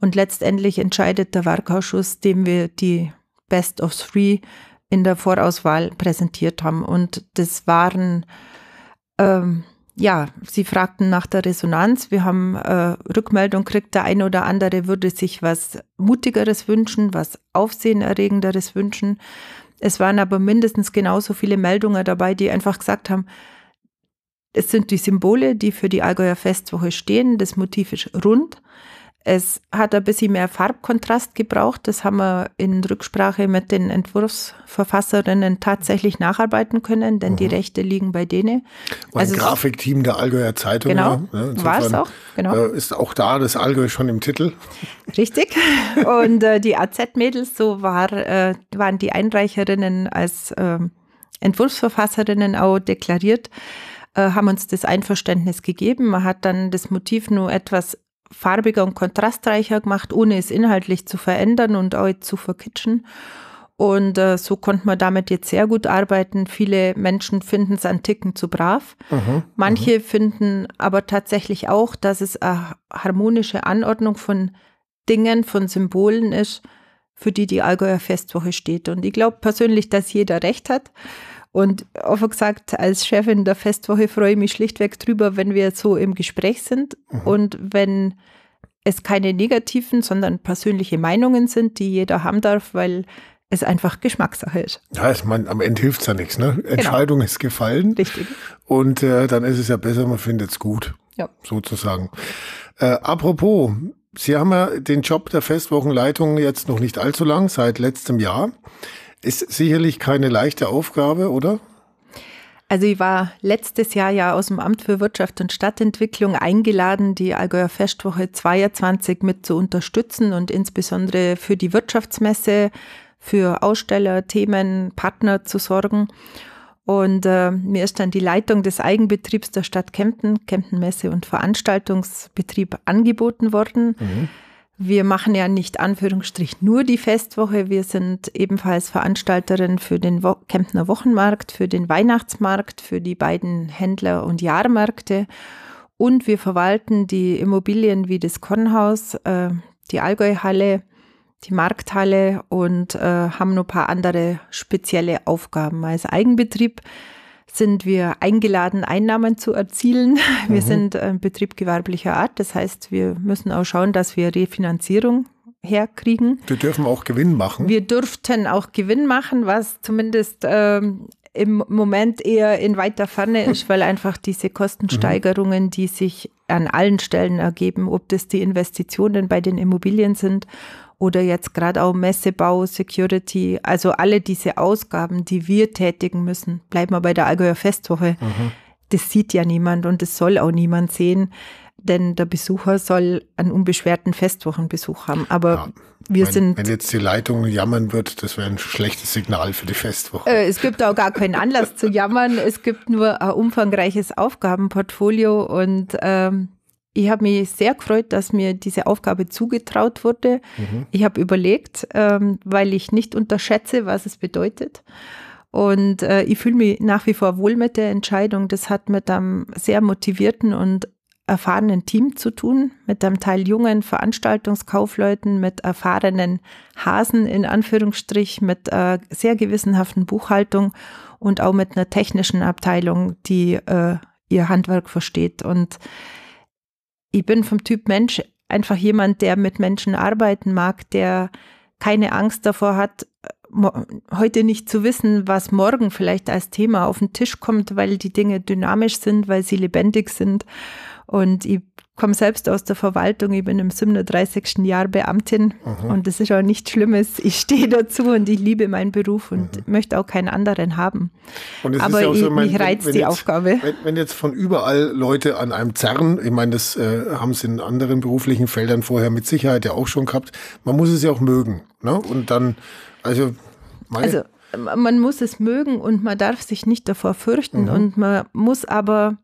und letztendlich entscheidet der Werkausschuss, dem wir die Best of Three in der Vorauswahl präsentiert haben. Und das waren ähm, ja, Sie fragten nach der Resonanz. Wir haben äh, Rückmeldung gekriegt, der eine oder andere würde sich was Mutigeres wünschen, was Aufsehenerregenderes wünschen. Es waren aber mindestens genauso viele Meldungen dabei, die einfach gesagt haben, es sind die Symbole, die für die Allgäuer Festwoche stehen. Das Motiv ist rund. Es hat ein bisschen mehr Farbkontrast gebraucht. Das haben wir in Rücksprache mit den Entwurfsverfasserinnen tatsächlich nacharbeiten können, denn mhm. die Rechte liegen bei denen. War also ein Grafikteam der Allgäuer Zeitung. Genau, ja, war es auch. Genau. Äh, ist auch da das Allgäu schon im Titel. Richtig. Und äh, die AZ-Mädels, so war, äh, waren die Einreicherinnen als ähm, Entwurfsverfasserinnen auch deklariert äh, haben uns das Einverständnis gegeben. Man hat dann das Motiv nur etwas farbiger und kontrastreicher gemacht, ohne es inhaltlich zu verändern und auch zu verkitschen. Und äh, so konnte man damit jetzt sehr gut arbeiten. Viele Menschen finden es an Ticken zu brav. Mhm, Manche mhm. finden aber tatsächlich auch, dass es eine harmonische Anordnung von Dingen, von Symbolen ist, für die die Allgäuer Festwoche steht. Und ich glaube persönlich, dass jeder recht hat. Und offen gesagt, als Chefin der Festwoche freue ich mich schlichtweg drüber, wenn wir so im Gespräch sind mhm. und wenn es keine negativen, sondern persönliche Meinungen sind, die jeder haben darf, weil es einfach Geschmackssache ist. Ja, ich meine, am Ende hilft es ja nichts. Ne? Genau. Entscheidung ist gefallen. Richtig. Und äh, dann ist es ja besser, man findet es gut. Ja. Sozusagen. Äh, apropos, Sie haben ja den Job der Festwochenleitung jetzt noch nicht allzu lang, seit letztem Jahr. Ist sicherlich keine leichte Aufgabe, oder? Also ich war letztes Jahr ja aus dem Amt für Wirtschaft und Stadtentwicklung eingeladen, die Allgäuer Festwoche 22 mit zu unterstützen und insbesondere für die Wirtschaftsmesse, für Aussteller, Themen, Partner zu sorgen. Und äh, mir ist dann die Leitung des Eigenbetriebs der Stadt Kempten, Kempten Messe und Veranstaltungsbetrieb angeboten worden. Mhm. Wir machen ja nicht Anführungsstrich nur die Festwoche. Wir sind ebenfalls Veranstalterin für den Wo Kemptner Wochenmarkt, für den Weihnachtsmarkt, für die beiden Händler- und Jahrmärkte Und wir verwalten die Immobilien wie das Kornhaus, äh, die Allgäuhalle, die Markthalle und äh, haben noch ein paar andere spezielle Aufgaben. Als Eigenbetrieb sind wir eingeladen, Einnahmen zu erzielen. Wir mhm. sind ein Betrieb gewerblicher Art. Das heißt, wir müssen auch schauen, dass wir Refinanzierung herkriegen. Wir dürfen auch Gewinn machen. Wir dürften auch Gewinn machen, was zumindest ähm, im Moment eher in weiter Ferne ist, weil einfach diese Kostensteigerungen, die sich an allen Stellen ergeben, ob das die Investitionen bei den Immobilien sind oder jetzt gerade auch Messebau, Security, also alle diese Ausgaben, die wir tätigen müssen, bleiben wir bei der Allgäuer Festwoche. Mhm. Das sieht ja niemand und das soll auch niemand sehen, denn der Besucher soll einen unbeschwerten Festwochenbesuch haben. Aber ja, wir wenn, sind. Wenn jetzt die Leitung jammern wird, das wäre ein schlechtes Signal für die Festwoche. Äh, es gibt auch gar keinen Anlass zu jammern. Es gibt nur ein umfangreiches Aufgabenportfolio und ähm, ich habe mich sehr gefreut, dass mir diese Aufgabe zugetraut wurde. Mhm. Ich habe überlegt, ähm, weil ich nicht unterschätze, was es bedeutet. Und äh, ich fühle mich nach wie vor wohl mit der Entscheidung. Das hat mit einem sehr motivierten und erfahrenen Team zu tun, mit einem Teil jungen Veranstaltungskaufleuten, mit erfahrenen Hasen in Anführungsstrich, mit äh, sehr gewissenhaften Buchhaltung und auch mit einer technischen Abteilung, die äh, ihr Handwerk versteht. Und ich bin vom Typ Mensch einfach jemand, der mit Menschen arbeiten mag, der keine Angst davor hat, heute nicht zu wissen, was morgen vielleicht als Thema auf den Tisch kommt, weil die Dinge dynamisch sind, weil sie lebendig sind. Und ich komme selbst aus der Verwaltung, ich bin im 37. Jahr Beamtin mhm. und das ist auch nichts Schlimmes. Ich stehe dazu und ich liebe meinen Beruf und mhm. möchte auch keinen anderen haben. Aber ja so, ich, mein, mich reizt wenn, wenn die jetzt, Aufgabe. Wenn, wenn, jetzt von überall Leute an einem zerren, ich meine, das äh, haben sie in anderen beruflichen Feldern vorher mit Sicherheit ja auch schon gehabt, man muss es ja auch mögen. Ne? Und dann, also, also man muss es mögen und man darf sich nicht davor fürchten mhm. und man muss aber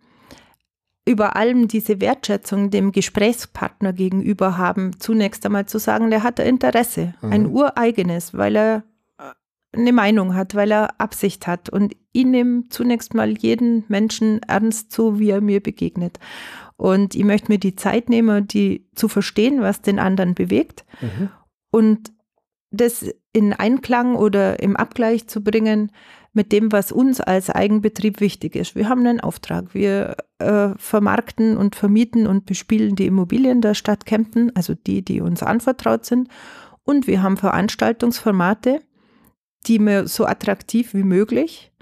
über allem diese Wertschätzung dem Gesprächspartner gegenüber haben, zunächst einmal zu sagen, der hat ein Interesse, mhm. ein ureigenes, weil er äh, eine Meinung hat, weil er Absicht hat. Und ich nehme zunächst mal jeden Menschen ernst, so wie er mir begegnet. Und ich möchte mir die Zeit nehmen, die zu verstehen, was den anderen bewegt. Mhm. Und das in Einklang oder im Abgleich zu bringen mit dem, was uns als Eigenbetrieb wichtig ist. Wir haben einen Auftrag. Wir äh, vermarkten und vermieten und bespielen die Immobilien der Stadt Kempten, also die, die uns anvertraut sind. Und wir haben Veranstaltungsformate, die wir so attraktiv wie möglich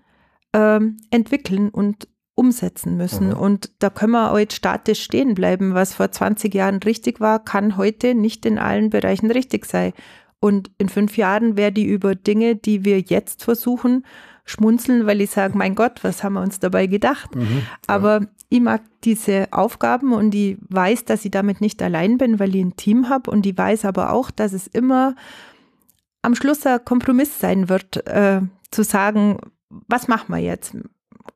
äh, entwickeln und umsetzen müssen. Mhm. Und da können wir heute statisch stehen bleiben. Was vor 20 Jahren richtig war, kann heute nicht in allen Bereichen richtig sein. Und in fünf Jahren werde ich über Dinge, die wir jetzt versuchen, schmunzeln, weil ich sage, mein Gott, was haben wir uns dabei gedacht? Mhm, ja. Aber ich mag diese Aufgaben und ich weiß, dass ich damit nicht allein bin, weil ich ein Team habe und ich weiß aber auch, dass es immer am Schluss ein Kompromiss sein wird, äh, zu sagen, was machen wir jetzt?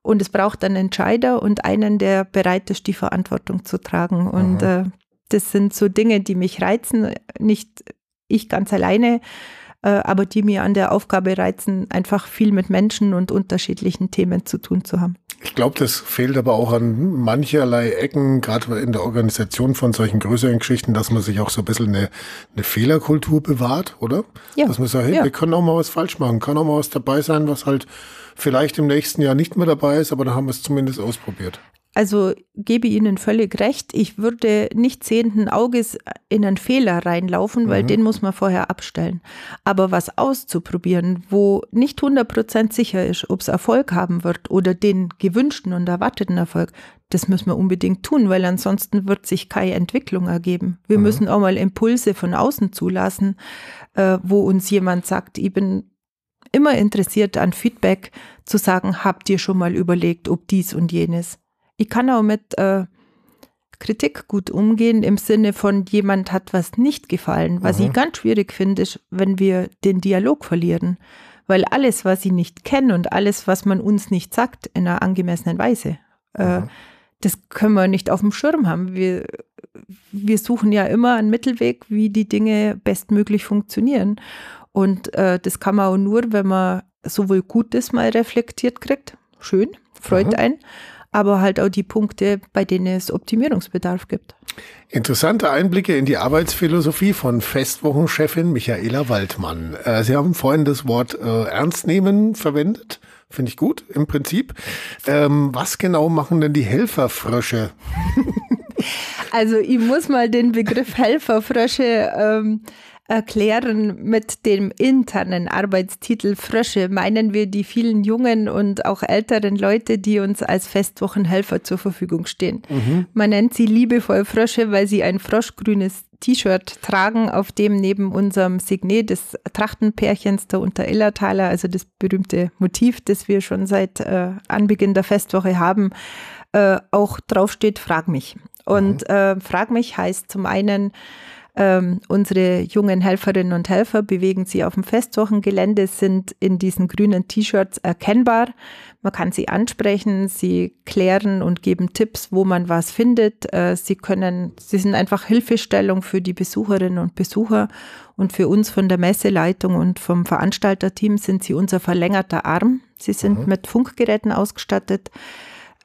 Und es braucht einen Entscheider und einen, der bereit ist, die Verantwortung zu tragen. Und äh, das sind so Dinge, die mich reizen, nicht ich ganz alleine, äh, aber die mir an der Aufgabe reizen, einfach viel mit Menschen und unterschiedlichen Themen zu tun zu haben. Ich glaube, das fehlt aber auch an mancherlei Ecken, gerade in der Organisation von solchen größeren Geschichten, dass man sich auch so ein bisschen eine, eine Fehlerkultur bewahrt, oder? Ja. Dass man sagt, hey, ja. wir können auch mal was falsch machen, kann auch mal was dabei sein, was halt vielleicht im nächsten Jahr nicht mehr dabei ist, aber da haben wir es zumindest ausprobiert. Also gebe Ihnen völlig recht. Ich würde nicht sehenden Auges in einen Fehler reinlaufen, weil mhm. den muss man vorher abstellen. Aber was auszuprobieren, wo nicht 100% sicher ist, ob es Erfolg haben wird oder den gewünschten und erwarteten Erfolg, das müssen wir unbedingt tun, weil ansonsten wird sich keine Entwicklung ergeben. Wir mhm. müssen auch mal Impulse von außen zulassen, äh, wo uns jemand sagt, ich bin immer interessiert an Feedback, zu sagen, habt ihr schon mal überlegt, ob dies und jenes ich kann auch mit äh, Kritik gut umgehen im Sinne von jemand hat was nicht gefallen. Was mhm. ich ganz schwierig finde, ist, wenn wir den Dialog verlieren. Weil alles, was ich nicht kenne und alles, was man uns nicht sagt, in einer angemessenen Weise, äh, mhm. das können wir nicht auf dem Schirm haben. Wir, wir suchen ja immer einen Mittelweg, wie die Dinge bestmöglich funktionieren. Und äh, das kann man auch nur, wenn man sowohl Gutes mal reflektiert kriegt, schön, freut mhm. einen, aber halt auch die Punkte, bei denen es Optimierungsbedarf gibt. Interessante Einblicke in die Arbeitsphilosophie von Festwochenchefin Michaela Waldmann. Äh, Sie haben vorhin das Wort äh, Ernst nehmen verwendet. Finde ich gut, im Prinzip. Ähm, was genau machen denn die Helferfrösche? also ich muss mal den Begriff Helferfrösche ähm, erklären. Mit dem internen Arbeitstitel Frösche meinen wir die vielen jungen und auch älteren Leute, die uns als Festwochenhelfer zur Verfügung stehen. Mhm. Man nennt sie liebevoll Frösche, weil sie ein froschgrünes T-Shirt tragen, auf dem neben unserem Signet des Trachtenpärchens der Unterillertaler, also das berühmte Motiv, das wir schon seit äh, Anbeginn der Festwoche haben, äh, auch draufsteht, frag mich. Und mhm. äh, frag mich heißt zum einen, ähm, unsere jungen Helferinnen und Helfer bewegen sich auf dem Festwochengelände, sind in diesen grünen T-Shirts erkennbar. Man kann sie ansprechen, sie klären und geben Tipps, wo man was findet. Äh, sie können, sie sind einfach Hilfestellung für die Besucherinnen und Besucher und für uns von der Messeleitung und vom Veranstalterteam sind sie unser verlängerter Arm. Sie sind mhm. mit Funkgeräten ausgestattet.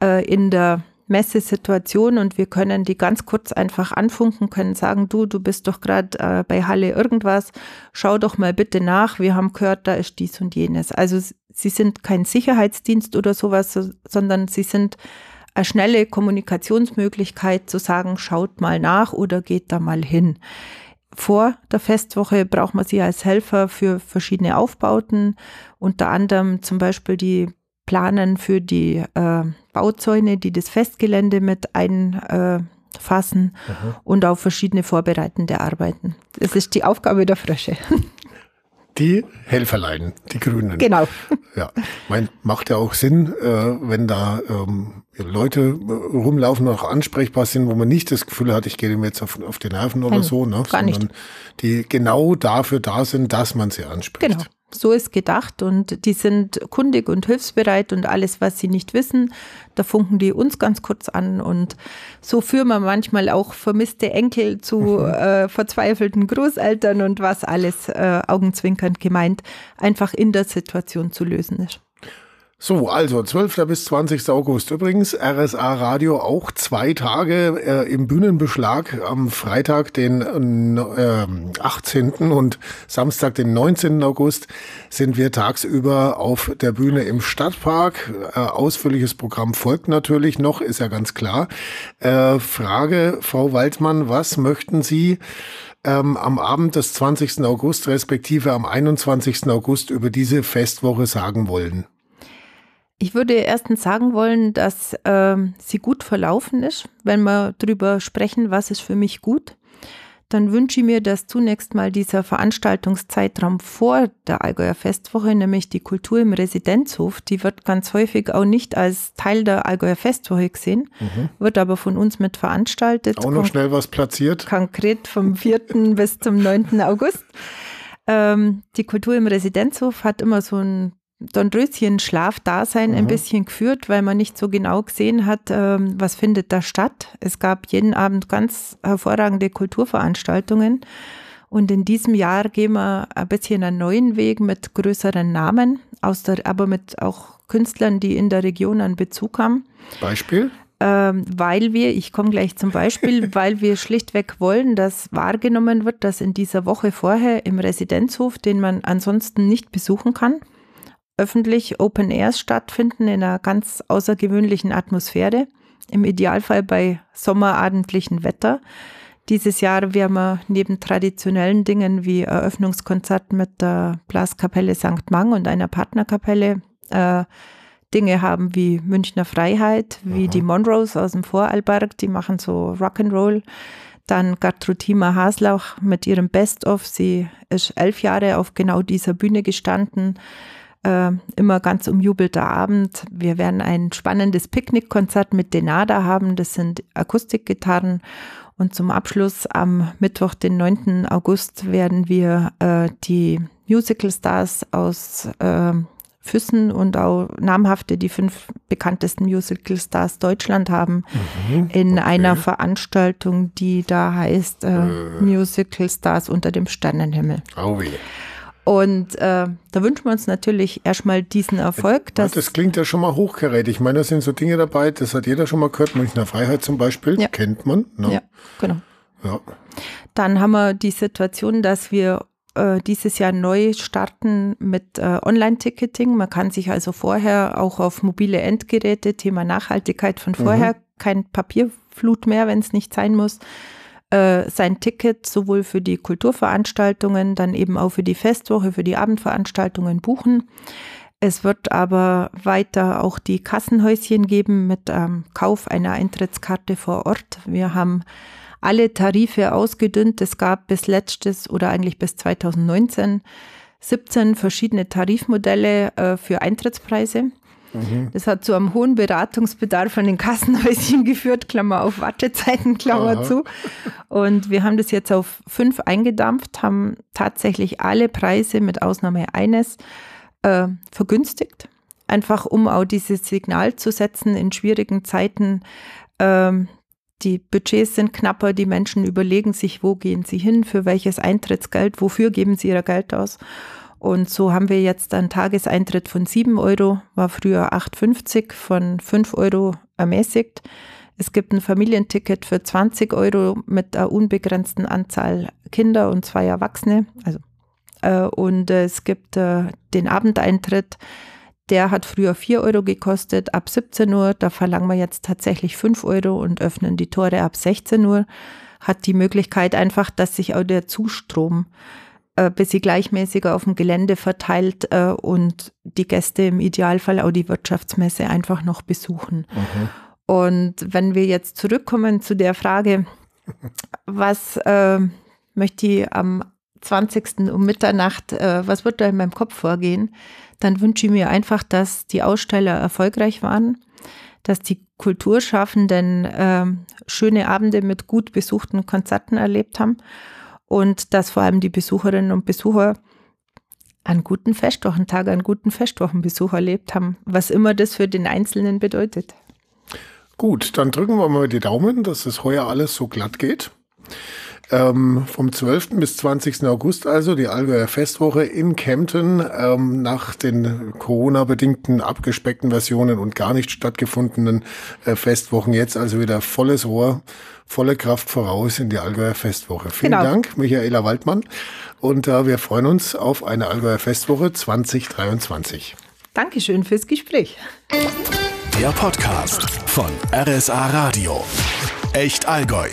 Äh, in der Messesituation und wir können die ganz kurz einfach anfunken, können sagen, du, du bist doch gerade äh, bei Halle irgendwas, schau doch mal bitte nach, wir haben gehört, da ist dies und jenes. Also sie sind kein Sicherheitsdienst oder sowas, sondern sie sind eine schnelle Kommunikationsmöglichkeit zu sagen, schaut mal nach oder geht da mal hin. Vor der Festwoche braucht man sie als Helfer für verschiedene Aufbauten, unter anderem zum Beispiel die planen für die äh, Bauzäune, die das Festgelände mit einfassen äh, und auch verschiedene vorbereitende Arbeiten. Das ist die Aufgabe der Frösche. Die Helferlein, die Grünen. Genau. Ja, mein, macht ja auch Sinn, äh, wenn da ähm, Leute rumlaufen, auch ansprechbar sind, wo man nicht das Gefühl hat, ich gehe dem jetzt auf, auf die Nerven oder Nein, so, ne? Gar Sondern nicht. die genau dafür da sind, dass man sie anspricht. Genau. So ist gedacht und die sind kundig und hilfsbereit und alles, was sie nicht wissen, da funken die uns ganz kurz an und so führen wir manchmal auch vermisste Enkel zu mhm. äh, verzweifelten Großeltern und was alles äh, augenzwinkernd gemeint einfach in der Situation zu lösen ist. So, also 12. bis 20. August. Übrigens, RSA Radio auch zwei Tage äh, im Bühnenbeschlag. Am Freitag, den äh, 18. und Samstag, den 19. August, sind wir tagsüber auf der Bühne im Stadtpark. Äh, ausführliches Programm folgt natürlich noch, ist ja ganz klar. Äh, Frage, Frau Waldmann, was möchten Sie ähm, am Abend des 20. August respektive am 21. August über diese Festwoche sagen wollen? Ich würde erstens sagen wollen, dass ähm, sie gut verlaufen ist. Wenn wir darüber sprechen, was ist für mich gut, dann wünsche ich mir, dass zunächst mal dieser Veranstaltungszeitraum vor der Allgäuer Festwoche, nämlich die Kultur im Residenzhof, die wird ganz häufig auch nicht als Teil der Allgäuer Festwoche gesehen, mhm. wird aber von uns mit veranstaltet. Auch noch schnell was platziert. Konkret vom 4. bis zum 9. August. Ähm, die Kultur im Residenzhof hat immer so ein Dornröschen Schlafdasein mhm. ein bisschen geführt, weil man nicht so genau gesehen hat, ähm, was findet da statt. Es gab jeden Abend ganz hervorragende Kulturveranstaltungen. Und in diesem Jahr gehen wir ein bisschen einen neuen Weg mit größeren Namen, aus der, aber mit auch Künstlern, die in der Region einen Bezug haben. Beispiel? Ähm, weil wir, ich komme gleich zum Beispiel, weil wir schlichtweg wollen, dass wahrgenommen wird, dass in dieser Woche vorher im Residenzhof, den man ansonsten nicht besuchen kann, öffentlich Open Airs stattfinden in einer ganz außergewöhnlichen Atmosphäre. Im Idealfall bei sommerabendlichem Wetter. Dieses Jahr werden wir neben traditionellen Dingen wie Eröffnungskonzert mit der Blaskapelle St. Mang und einer Partnerkapelle äh, Dinge haben wie Münchner Freiheit, wie mhm. die Monroes aus dem Vorarlberg, die machen so Rock'n'Roll. Dann Gertrudima Haslauch mit ihrem Best-of. Sie ist elf Jahre auf genau dieser Bühne gestanden äh, immer ganz umjubelter Abend. Wir werden ein spannendes Picknickkonzert mit Denada haben. Das sind Akustikgitarren. Und zum Abschluss am Mittwoch, den 9. August, werden wir äh, die Musical Stars aus äh, Füssen und auch namhafte, die fünf bekanntesten Musical Stars Deutschland haben, mhm, in okay. einer Veranstaltung, die da heißt äh, äh. Musical Stars unter dem Sternenhimmel. Oh, wie. Und äh, da wünschen wir uns natürlich erstmal diesen Erfolg. Dass das klingt ja schon mal hochgerät. Ich meine, da sind so Dinge dabei, das hat jeder schon mal gehört. Münchner Freiheit zum Beispiel, ja. kennt man. Ne? Ja, genau. Ja. Dann haben wir die Situation, dass wir äh, dieses Jahr neu starten mit äh, Online-Ticketing. Man kann sich also vorher auch auf mobile Endgeräte, Thema Nachhaltigkeit von vorher, mhm. kein Papierflut mehr, wenn es nicht sein muss, äh, sein Ticket sowohl für die Kulturveranstaltungen, dann eben auch für die Festwoche, für die Abendveranstaltungen buchen. Es wird aber weiter auch die Kassenhäuschen geben mit ähm, Kauf einer Eintrittskarte vor Ort. Wir haben alle Tarife ausgedünnt. Es gab bis letztes oder eigentlich bis 2019 17 verschiedene Tarifmodelle äh, für Eintrittspreise. Mhm. Das hat zu einem hohen Beratungsbedarf von den Kassenhäuschen geführt, Klammer auf Wartezeiten, Klammer Aha. zu. Und wir haben das jetzt auf fünf eingedampft, haben tatsächlich alle Preise mit Ausnahme eines äh, vergünstigt. Einfach um auch dieses Signal zu setzen in schwierigen Zeiten. Ähm, die Budgets sind knapper, die Menschen überlegen sich, wo gehen sie hin, für welches Eintrittsgeld, wofür geben sie ihr Geld aus. Und so haben wir jetzt einen Tageseintritt von 7 Euro, war früher 8,50, von 5 Euro ermäßigt. Es gibt ein Familienticket für 20 Euro mit einer unbegrenzten Anzahl Kinder und zwei Erwachsene. Also, äh, und äh, es gibt äh, den Abendeintritt, der hat früher 4 Euro gekostet, ab 17 Uhr. Da verlangen wir jetzt tatsächlich 5 Euro und öffnen die Tore ab 16 Uhr. Hat die Möglichkeit einfach, dass sich auch der Zustrom äh, bisschen gleichmäßiger auf dem Gelände verteilt äh, und die Gäste im Idealfall auch die Wirtschaftsmesse einfach noch besuchen. Mhm. Und wenn wir jetzt zurückkommen zu der Frage, was äh, möchte ich am 20. um Mitternacht, äh, was wird da in meinem Kopf vorgehen, dann wünsche ich mir einfach, dass die Aussteller erfolgreich waren, dass die Kulturschaffenden äh, schöne Abende mit gut besuchten Konzerten erlebt haben und dass vor allem die Besucherinnen und Besucher einen guten Festwochentag, einen guten Festwochenbesuch erlebt haben, was immer das für den Einzelnen bedeutet. Gut, dann drücken wir mal die Daumen, dass es heuer alles so glatt geht. Ähm, vom 12. bis 20. August also die Allgäuer Festwoche in Kempten ähm, nach den Corona-bedingten abgespeckten Versionen und gar nicht stattgefundenen äh, Festwochen jetzt also wieder volles Ohr, volle Kraft voraus in die Allgäuer Festwoche. Vielen genau. Dank, Michaela Waldmann und äh, wir freuen uns auf eine Allgäuer Festwoche 2023. Dankeschön fürs Gespräch. Der Podcast von RSA Radio. Echt Allgäu.